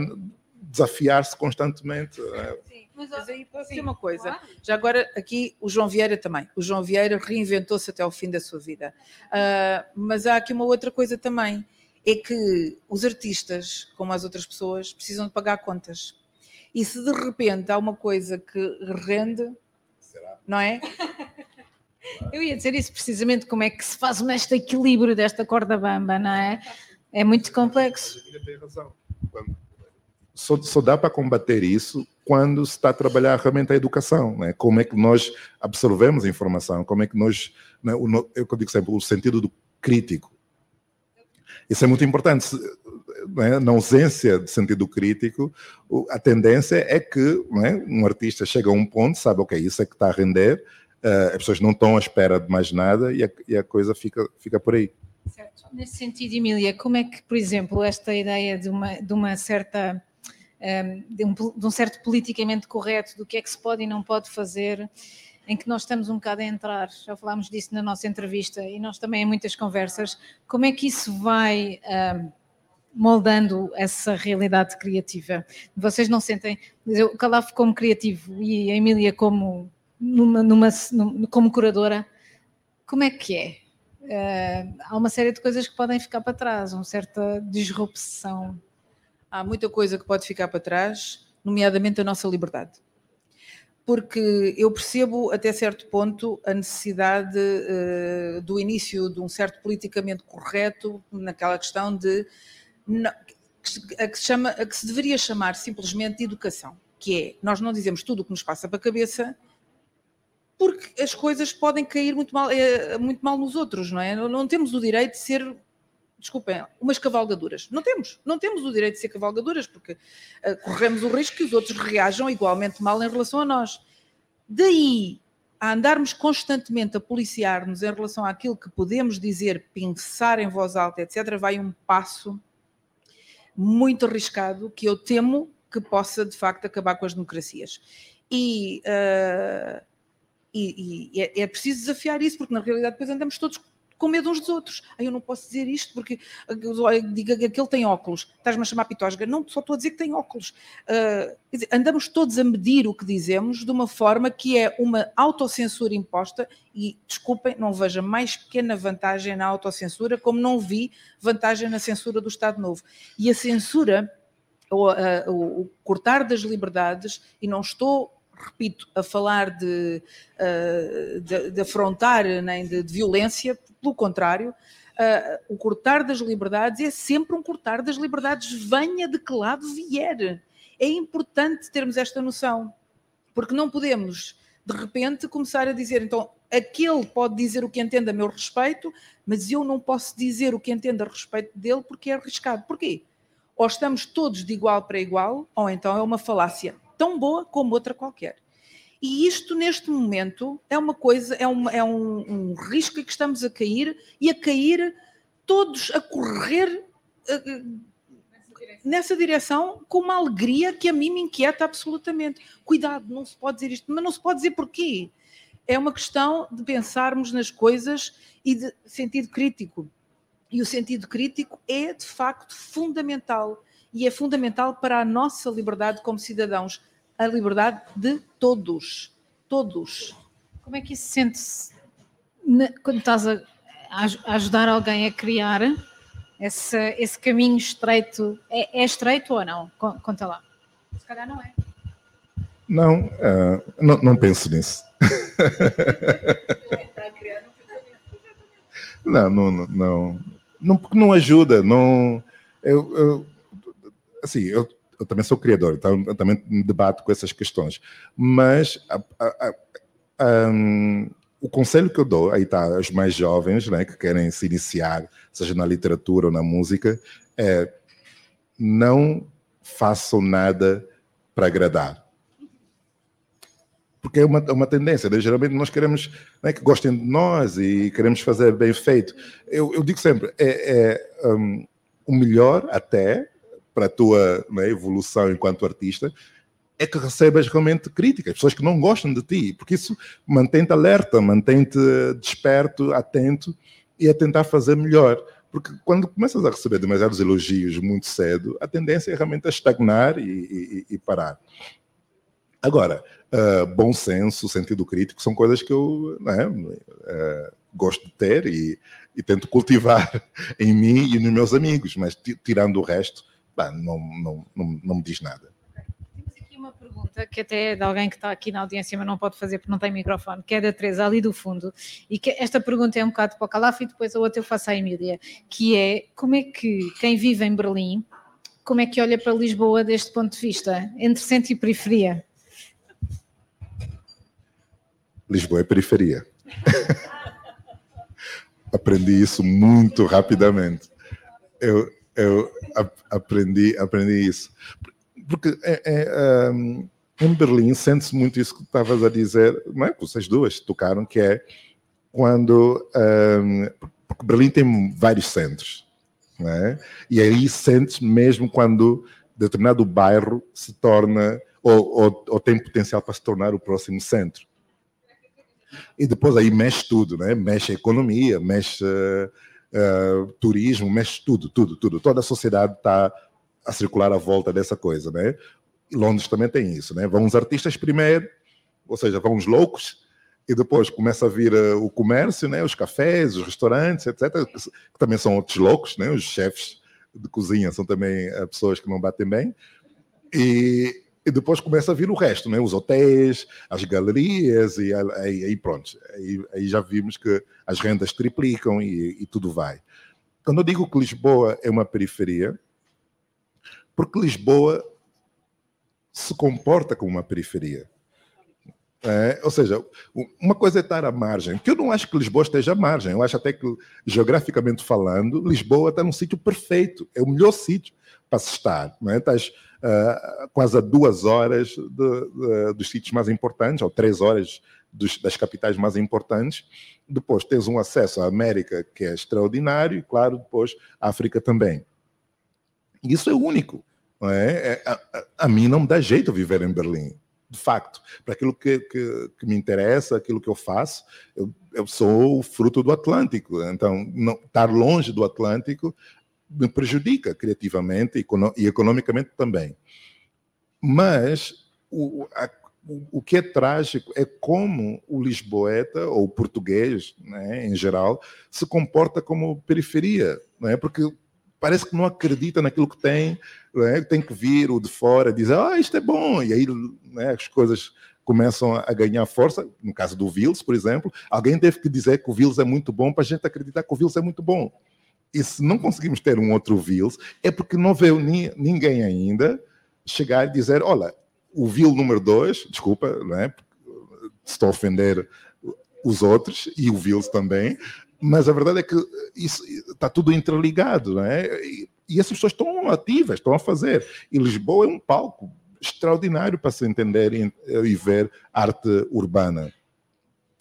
desafiar-se constantemente. É? Sim, mas, aí posso dizer uma coisa. Claro. Já agora, aqui o João Vieira também. O João Vieira reinventou-se até ao fim da sua vida. Uh, mas há aqui uma outra coisa também. É que os artistas, como as outras pessoas, precisam de pagar contas. E se de repente há uma coisa que rende, Será? não é? Eu ia dizer isso precisamente, como é que se faz este equilíbrio desta corda bamba, não é? É muito complexo. Tem razão. Só, só dá para combater isso quando se está a trabalhar realmente a educação, né? como é que nós absorvemos a informação, como é que nós, né, o, eu digo sempre, o sentido do crítico. Isso é muito importante. Né? Na ausência de sentido crítico, a tendência é que né, um artista chega a um ponto, sabe, ok, isso é que está a render, uh, as pessoas não estão à espera de mais nada e a, e a coisa fica, fica por aí. Certo. Nesse sentido, Emília, como é que, por exemplo, esta ideia de uma, de uma certa. Um, ehm, de, um, de um certo politicamente correto do que é que se pode e não pode fazer, em que nós estamos um bocado a entrar, já falámos disso na nossa entrevista e nós também em muitas conversas, como é que isso vai ehm, moldando essa realidade criativa? Vocês não sentem, o Calaf como criativo e a Emília como numa, numa, numa, como curadora, como é que é? Uh, há uma série de coisas que podem ficar para trás, uma certa disrupção. Há muita coisa que pode ficar para trás, nomeadamente a nossa liberdade. Porque eu percebo até certo ponto a necessidade uh, do início de um certo politicamente correto naquela questão de a, que se chama, a que se deveria chamar simplesmente de educação, que é nós não dizemos tudo o que nos passa para a cabeça porque as coisas podem cair muito mal, é, muito mal nos outros, não é? Não temos o direito de ser desculpem, umas cavalgaduras. Não temos, não temos o direito de ser cavalgaduras, porque uh, corremos o risco que os outros reajam igualmente mal em relação a nós. Daí a andarmos constantemente a policiar-nos em relação àquilo que podemos dizer, pensar em voz alta, etc., vai um passo muito arriscado que eu temo que possa de facto acabar com as democracias. E uh, e, e é, é, preciso desafiar isso, porque na realidade depois andamos todos com medo uns dos outros. Ah, eu não posso dizer isto porque diga que aquele tem óculos. Estás-me a chamar pitosga? Não, só estou a dizer que tem óculos. Uh, dizer, andamos todos a medir o que dizemos de uma forma que é uma autocensura imposta e, desculpem, não vejo mais pequena vantagem na autocensura como não vi vantagem na censura do Estado Novo. E a censura, o, o, o cortar das liberdades, e não estou repito, a falar de, uh, de, de, afrontar nem de, de violência, pelo contrário, uh, o cortar das liberdades é sempre um cortar das liberdades, venha de que lado vier. É importante termos esta noção, porque não podemos, de repente, começar a dizer, então, aquele pode dizer o que entende a meu respeito, mas eu não posso dizer o que entendo a respeito dele porque é arriscado. Porquê? Ou estamos todos de igual para igual, ou então é uma falácia tão boa como outra qualquer. E isto, neste momento, é uma coisa, é, uma, é um, um, risco que estamos a cair e a cair todos a correr uh, nessa direção com uma alegria que a mim me inquieta absolutamente. Cuidado, não se pode dizer isto, mas não se pode dizer porquê. É uma questão de pensarmos nas coisas e de sentido crítico. E o sentido crítico é, de facto, fundamental. E é fundamental para a nossa liberdade como cidadãos a liberdade de todos. Todos. Como é que isso se sente -se quando estás a, a, ajudar alguém a criar esse, esse caminho estreito? É, é, estreito ou não? Conta lá. Se calhar não é. Não, uh, não, não penso nisso. não, não, não, não, porque não ajuda. Não, eu, eu assim, eu eu também sou criador, então eu também me debato com essas questões. Mas a, a, a, um, o conselho que eu dou, aí está, aos mais jovens, né, que querem se iniciar, seja na literatura ou na música, é não façam nada para agradar. Porque é uma, é uma tendência, né? geralmente nós queremos né, que gostem de nós e queremos fazer bem feito. Eu, eu digo sempre, é, é um, o melhor até para a tua né, evolução enquanto artista, é que recebas realmente críticas, pessoas que não gostam de ti, porque isso mantém-te alerta, mantém-te desperto, atento e a tentar fazer melhor. Porque quando começas a receber demasiados elogios muito cedo, a tendência é realmente a estagnar e, e, e parar. Agora, uh, bom senso, sentido crítico, são coisas que eu né, uh, gosto de ter e, e, tento cultivar em mim e nos meus amigos, mas tirando o resto, pá, não, não, não, não me diz nada. Temos aqui uma pergunta que até é de alguém que está aqui na audiência, mas não pode fazer porque não tem microfone, que é da Teresa, ali do fundo, e que esta pergunta é um bocado para o Calaf e depois a outra eu faço à Emília, que é como é que quem vive em Berlim, como é que olha para Lisboa deste ponto de vista, entre centro e periferia? Lisboa é periferia. Aprendi isso muito rapidamente. Eu, eu aprendi, aprendi isso. Porque é, é, um, em Berlim sente-se muito isso que estavas a dizer, não é? Vocês duas tocaram, que é quando. Um, porque Berlim tem vários centros, é? E aí sente-se mesmo quando determinado bairro se torna, ou, ou, ou tem potencial para se tornar o próximo centro. E depois aí mexe tudo, né? mexe a economia, mexe uh, turismo, mexe tudo, tudo, tudo. Toda a sociedade está a circular à volta dessa coisa, né? E Londres também tem isso, né? Vão os artistas primeiro, ou seja, vão os loucos, e depois começa a vir uh, o comércio, né? Os cafés, os restaurantes, etc. Que também são outros loucos, né? Os chefes de cozinha são também uh, pessoas que não batem bem. E, e depois começa a vir o resto, né? os hotéis, as galerias, e aí, pronto. Aí, aí, já vimos que as rendas triplicam e, e, tudo vai. Quando eu digo que Lisboa é uma periferia, porque Lisboa se comporta como uma periferia. É, ou seja, uma coisa é estar à margem, que eu não acho que Lisboa esteja à margem, eu acho até que, geograficamente falando, Lisboa está num sítio perfeito, é o melhor sítio para se estar. Não é? Estás uh, quase a duas horas de, de, dos sítios mais importantes, ou três horas dos, das capitais mais importantes. Depois tens um acesso à América que é extraordinário, e claro, depois a África também. Isso é único. É? é a, a, a mim não me dá jeito viver em Berlim de facto, para aquilo que, que, que, me interessa, aquilo que eu faço, eu, eu sou fruto do Atlântico. Então, não, estar longe do Atlântico me prejudica criativamente e economicamente também. Mas o, a, o que é trágico é como o lisboeta, ou o português, né, em geral, se comporta como periferia, não é? porque parece que não acredita naquilo que tem, né? tem que vir o de fora dizer, ah, isto é bom, e aí né, as coisas começam a ganhar força, no caso do Vils, por exemplo, alguém teve que dizer que o Vils é muito bom para a gente acreditar que o Vils é muito bom. E se não conseguimos ter um outro Vils, é porque não veio ni, ninguém ainda chegar e dizer, olha, o Vil número 2, desculpa, não é? estou a ofender os outros e o Vils também, mas a verdade é que isso está tudo interligado, não é? E, e essas pessoas estão ativas, estão a fazer. E Lisboa é um palco extraordinário para se entender e, e ver arte urbana.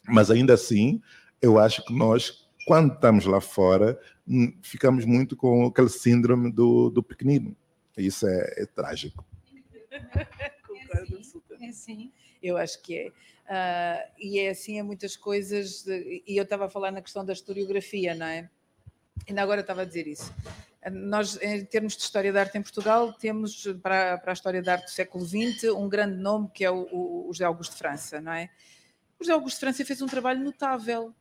Mas ainda assim, eu acho que nós, quando estamos lá fora, hum, ficamos muito com aquele síndrome do, do pequenino. Isso é, é trágico. Concordo absolutamente. É sim, eu acho que é. Uh, e é assim a muitas coisas, de, e eu estava a falar na questão da historiografia, não é? Ainda agora estava a dizer isso. Nós, em termos de história da arte em Portugal, temos para, para a história da arte do século XX um grande nome que é o, o, o José Augusto de França, não é? O José Augusto de França fez um trabalho notável,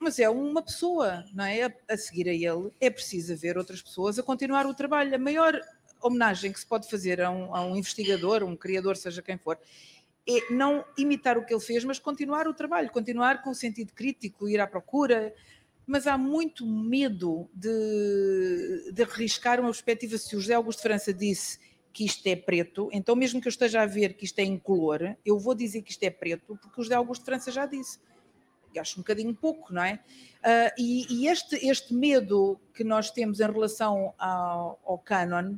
mas é uma pessoa, não é? A, seguir a ele é preciso haver outras pessoas a continuar o trabalho. A maior homenagem que se pode fazer a um, a um investigador, um criador, seja quem for, é não imitar o que ele fez, mas continuar o trabalho, continuar com o sentido crítico, ir à procura. Mas há muito medo de, de arriscar uma perspectiva. Se o José Augusto França disse que isto é preto, então mesmo que eu esteja a ver que isto é incolor, eu vou dizer que isto é preto, porque o José Augusto França já disse. Acho um bocadinho pouco, não é? Uh, e, e este, este medo que nós temos em relação ao, ao canon,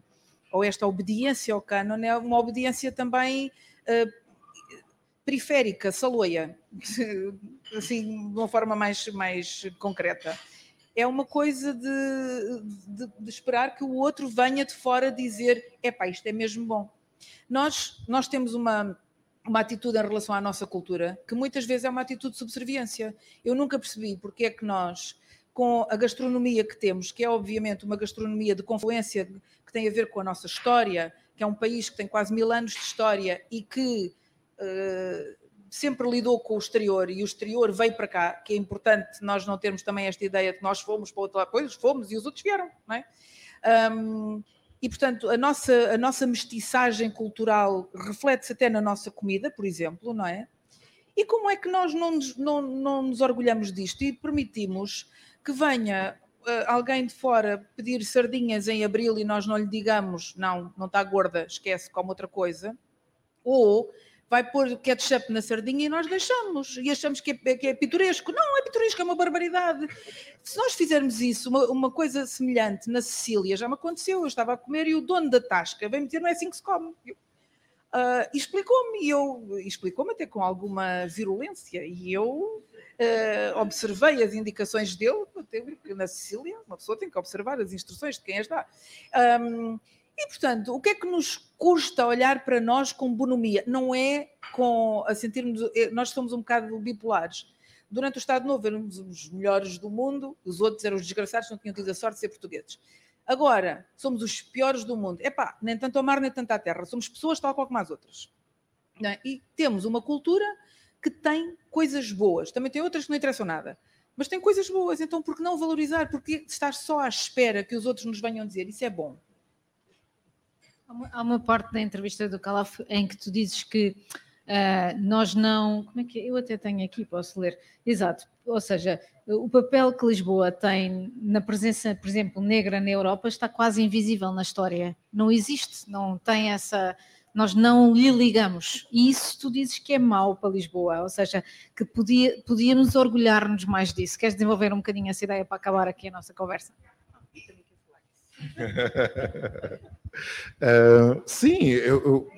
ou esta obediência ao canon, é uma obediência também uh, periférica, saloia, assim, de uma forma mais, mais concreta. É uma coisa de, de, de esperar que o outro venha de fora dizer: epá, isto é mesmo bom. Nós, nós temos uma, uma atitude em relação à nossa cultura que muitas vezes é uma atitude de subserviência. Eu nunca percebi porque é que nós, com a gastronomia que temos, que é obviamente uma gastronomia de confluência que tem a ver com a nossa história, que é um país que tem quase mil anos de história e que eh, sempre lidou com o exterior e o exterior veio para cá, que é importante nós não termos também esta ideia de que nós fomos para outra coisa, fomos e os outros vieram, não é? Um, e, portanto, a nossa, a nossa mestiçagem cultural reflete-se até na nossa comida, por exemplo, não é? E como é que nós não nos, não, não nos orgulhamos disto e permitimos que venha uh, alguém de fora pedir sardinhas em abril e nós não lhe digamos, não, não está gorda, esquece, como outra coisa? Ou vai pôr ketchup na sardinha e nós deixamos e achamos que é, que é pitoresco. Não, é pitoresco, é uma barbaridade. Se nós fizermos isso, uma, uma, coisa semelhante na Sicília, já me aconteceu, eu estava a comer e o dono da tasca veio-me dizer, não é assim que se come. uh, explicou-me, e eu explicou-me até com alguma virulência, e eu uh, observei as indicações dele, na Sicília, uma pessoa tem que observar as instruções de quem as dá. Um, e, portanto, o que é que nos custa olhar para nós com bonomia? Não é com a sentirmos. Eh, nós somos um bocado bipolares. Durante o Estado Novo éramos os melhores do mundo, os outros eram os desgraçados, não tinham tido a sorte de ser portugueses. Agora, somos os piores do mundo. Epá, nem tanto ao mar, nem tanto à terra. Somos pessoas tal qual como as outras. É? E temos uma cultura que tem coisas boas. Também tem outras que não interessam nada. Mas tem coisas boas. Então, por que não valorizar? Porque estar só à espera que os outros nos venham dizer isso é bom. Há uma parte da entrevista do Calaf em que tu dizes que uh, nós não. Como é que é? Eu até tenho aqui, posso ler. Exato. Ou seja, o papel que Lisboa tem na presença, por exemplo, negra na Europa está quase invisível na história. Não existe, não tem essa. Nós não lhe ligamos. E isso tu dizes que é mau para Lisboa, ou seja, que podia, podíamos orgulhar-nos mais disso. Queres desenvolver um bocadinho essa ideia para acabar aqui a nossa conversa? Uh, sim, eu, eu,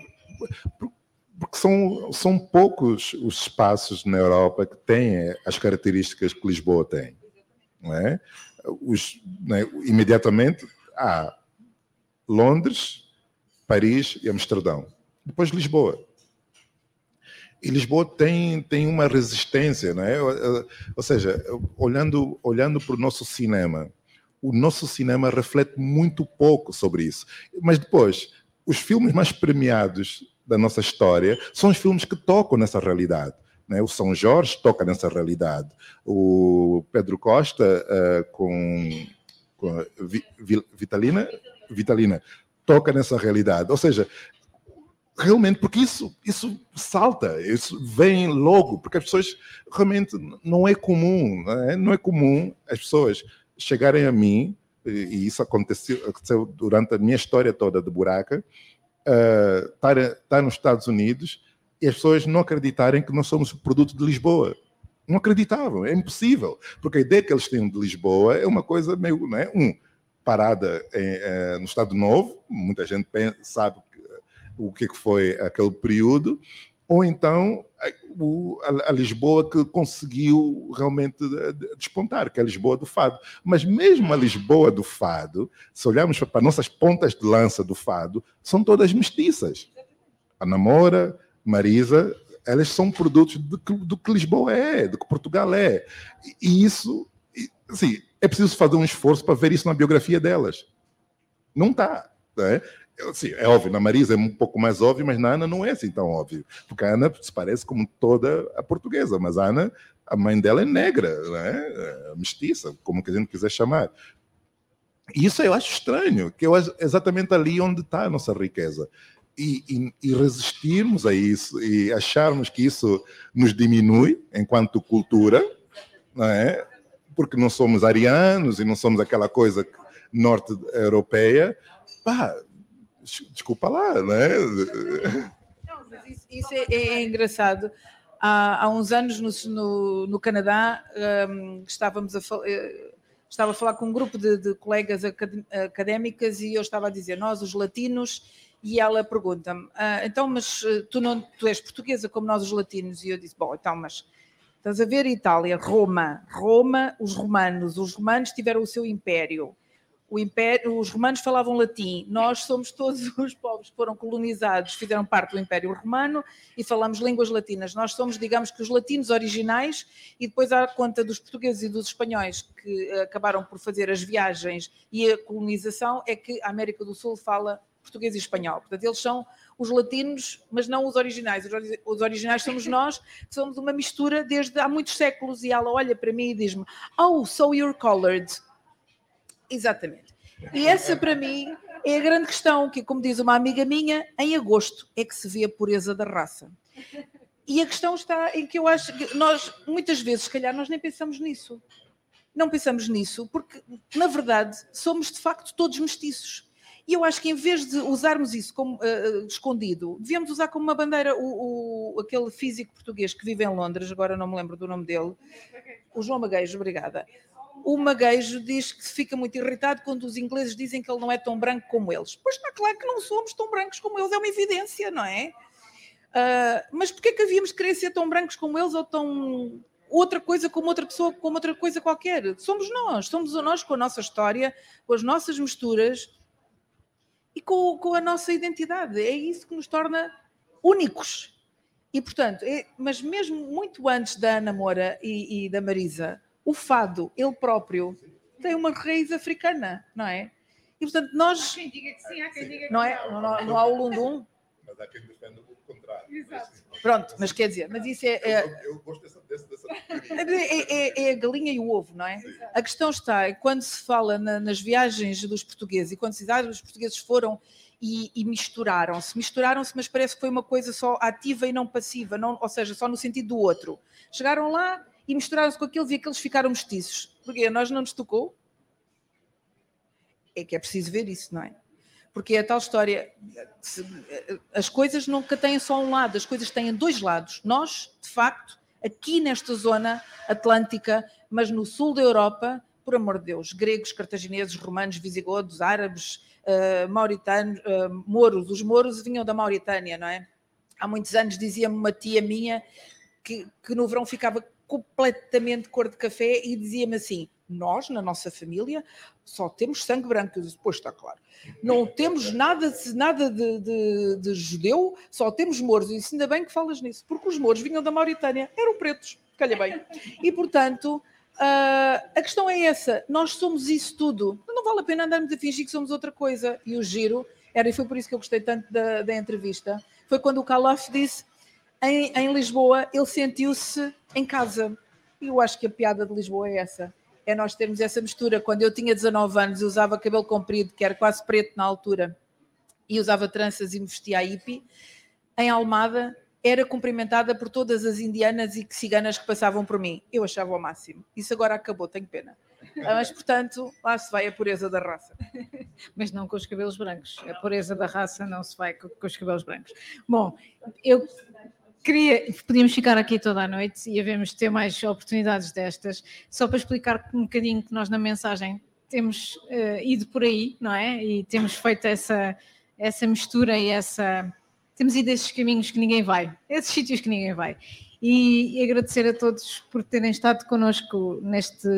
porque são, são poucos os espaços na Europa que têm as características que Lisboa tem. Não é? Os, né, imediatamente há Londres, Paris e Amsterdão. Depois Lisboa. E Lisboa tem, tem uma resistência, não é? ou seja, olhando, olhando para o nosso cinema, o nosso cinema reflete muito pouco sobre isso. Mas depois, os filmes mais premiados da nossa história são os filmes que tocam nessa realidade. Né? O São Jorge toca nessa realidade. O Pedro Costa, uh, com, com Vitalina, Vitalina, toca nessa realidade. Ou seja, realmente, porque isso, isso salta, isso vem logo, porque as pessoas realmente não é comum, não é, não é comum as pessoas chegarem a mim, e isso aconteceu, aconteceu durante a minha história toda de buraca, uh, estar, nos Estados Unidos e as pessoas não acreditarem que nós somos produto de Lisboa. Não acreditavam, é impossível, porque a ideia que eles têm de Lisboa é uma coisa meio, não é? Um, parada em, no Estado Novo, muita gente sabe o que foi aquele período, ou então a, Lisboa que conseguiu realmente despontar, que é a Lisboa do fado. Mas mesmo a Lisboa do fado, se olharmos para nossas pontas de lança do fado, são todas mestiças. A Namora, Marisa, elas são produtos do que, do que Lisboa é, do que Portugal é. E isso, assim, é preciso fazer um esforço para ver isso na biografia delas. Não está. Né? Assim, é óbvio, na Marisa é um pouco mais óbvio, mas na Ana não é assim tão óbvio. Porque a Ana se parece como toda a portuguesa, mas a Ana, a mãe dela é negra, né? É mestiça, como que a gente quiser chamar. E isso eu acho estranho, que acho exatamente ali onde está a nossa riqueza. E, e, e, resistirmos a isso e acharmos que isso nos diminui enquanto cultura, não é? porque não somos arianos e não somos aquela coisa norte-europeia, pá, desculpa lá, né? Não, mas isso, isso é, é, engraçado. Há, há, uns anos no, no, no Canadá um, estávamos a uh, estava a falar com um grupo de, de colegas académicas e eu estava a dizer nós os latinos e ela pergunta-me ah, então mas eh, tu não tu és portuguesa como nós os latinos e eu disse bom então mas estás a ver Itália Roma Roma os romanos os romanos tiveram o seu império império, os romanos falavam latim, nós somos todos os povos que foram colonizados, fizeram parte do Império Romano e falamos línguas latinas. Nós somos, digamos que, os latinos originais e depois, à conta dos portugueses e dos espanhóis que eh, acabaram por fazer as viagens e a colonização, é que a América do Sul fala português e espanhol. Portanto, eles são os latinos, mas não os originais. Os originais somos nós, que somos uma mistura desde há muitos séculos. E ela olha para mim e diz-me: Oh, so you're colored. Exatamente. E essa, para mim, é a grande questão, que, como diz uma amiga minha, em agosto é que se vê a pureza da raça. E a questão está em que eu acho que nós, muitas vezes, se calhar, nós nem pensamos nisso. Não pensamos nisso, porque, na verdade, somos de facto todos mestiços. E eu acho que em vez de usarmos isso como uh, escondido, devíamos usar como uma bandeira o, o, aquele físico português que vive em Londres, agora não me lembro do nome dele, o João Magueijo, obrigada o Maguejo diz que fica muito irritado quando os ingleses dizem que ele não é tão branco como eles. Pois está claro que não somos tão brancos como eles, é uma evidência, não é? Uh, mas porquê que havíamos de querer ser tão brancos como eles ou tão outra coisa como outra pessoa, como outra coisa qualquer? Somos nós, somos nós com a nossa história, com as nossas misturas e com, com a nossa identidade. É isso que nos torna únicos. E, portanto, é, mas mesmo muito antes da Ana Moura e, e da Marisa, o fado, ele próprio, tem uma raiz africana, não é? E portanto, nós. Há quem diga que sim, há quem diga que não. É? Não, não, não há o Lundum. Mas há quem defenda o contrário. Exato. Pronto, mas quer dizer, mas isso é. é... Eu, eu, gosto dessa, dessa, dessa é, é, é, a galinha e o ovo, não é? Sim. A questão está, quando se fala na, nas viagens dos portugueses e quando se diz ah, os portugueses foram e, e misturaram-se, misturaram-se, mas parece que foi uma coisa só ativa e não passiva, não, ou seja, só no sentido do outro. Chegaram lá, e misturaram-se com aqueles e aqueles ficaram mestiços. Porque a nós não nos tocou? É que é preciso ver isso, não é? Porque é a tal história, as coisas nunca têm só um lado, as coisas têm dois lados. Nós, de facto, aqui nesta zona atlântica, mas no sul da Europa, por amor de Deus, gregos, cartagineses, romanos, visigodos, árabes, uh, mauritanos, uh, mouros, os mouros vinham da Mauritânia, não é? Há muitos anos dizia-me uma tia minha que, que no verão ficava completamente cor de café e dizia-me assim: nós, na nossa família, só temos sangue branco. Depois está claro. Não temos nada, nada de, de, de, judeu, só temos mouros. E disse, ainda bem que falas nisso, porque os mouros vinham da Mauritânia, eram pretos, calha bem. E, portanto, uh, a questão é essa: nós somos isso tudo. Não vale a pena andarmos a fingir que somos outra coisa. E o giro, era, e foi por isso que eu gostei tanto da, da entrevista, foi quando o Calaf disse em, em Lisboa ele sentiu-se em casa. E eu acho que a piada de Lisboa é essa. É nós termos essa mistura. Quando eu tinha 19 anos e usava cabelo comprido, que era quase preto na altura, e usava tranças e me vestia a hippie, em Almada era cumprimentada por todas as indianas e ciganas que passavam por mim. Eu achava o máximo. Isso agora acabou, tenho pena. Mas, portanto, lá se vai a pureza da raça. Mas não com os cabelos brancos. A pureza da raça não se vai com os cabelos brancos. Bom, eu queria, podíamos ficar aqui toda a noite e havemos ter mais oportunidades destas, só para explicar um bocadinho que nós na mensagem temos uh, ido por aí, não é? E temos feito essa, essa mistura e essa. Temos ido esses caminhos que ninguém vai, esses sítios que ninguém vai. E, e agradecer a todos por terem estado connosco neste,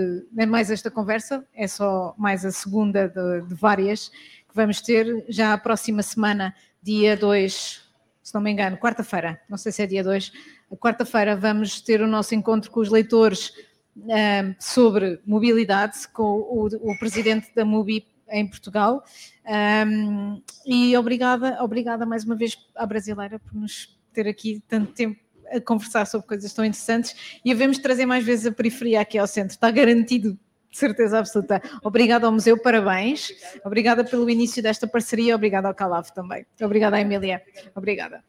mais esta conversa, é só mais a segunda de, de várias que vamos ter já a próxima semana, dia 2, se não me engano, quarta-feira, não sei se é dia 2, quarta-feira vamos ter o nosso encontro com os leitores um, sobre mobilidade, com o, o, presidente da MUBI em Portugal. Um, e obrigada, obrigada mais uma vez à brasileira por nos ter aqui tanto tempo a conversar sobre coisas tão interessantes e havemos trazer mais vezes a periferia aqui ao centro, está garantido certeza absoluta. Obrigada ao museu, parabéns. Obrigada pelo início desta parceria, obrigada ao Calavo também. Obrigada Emília. Obrigada.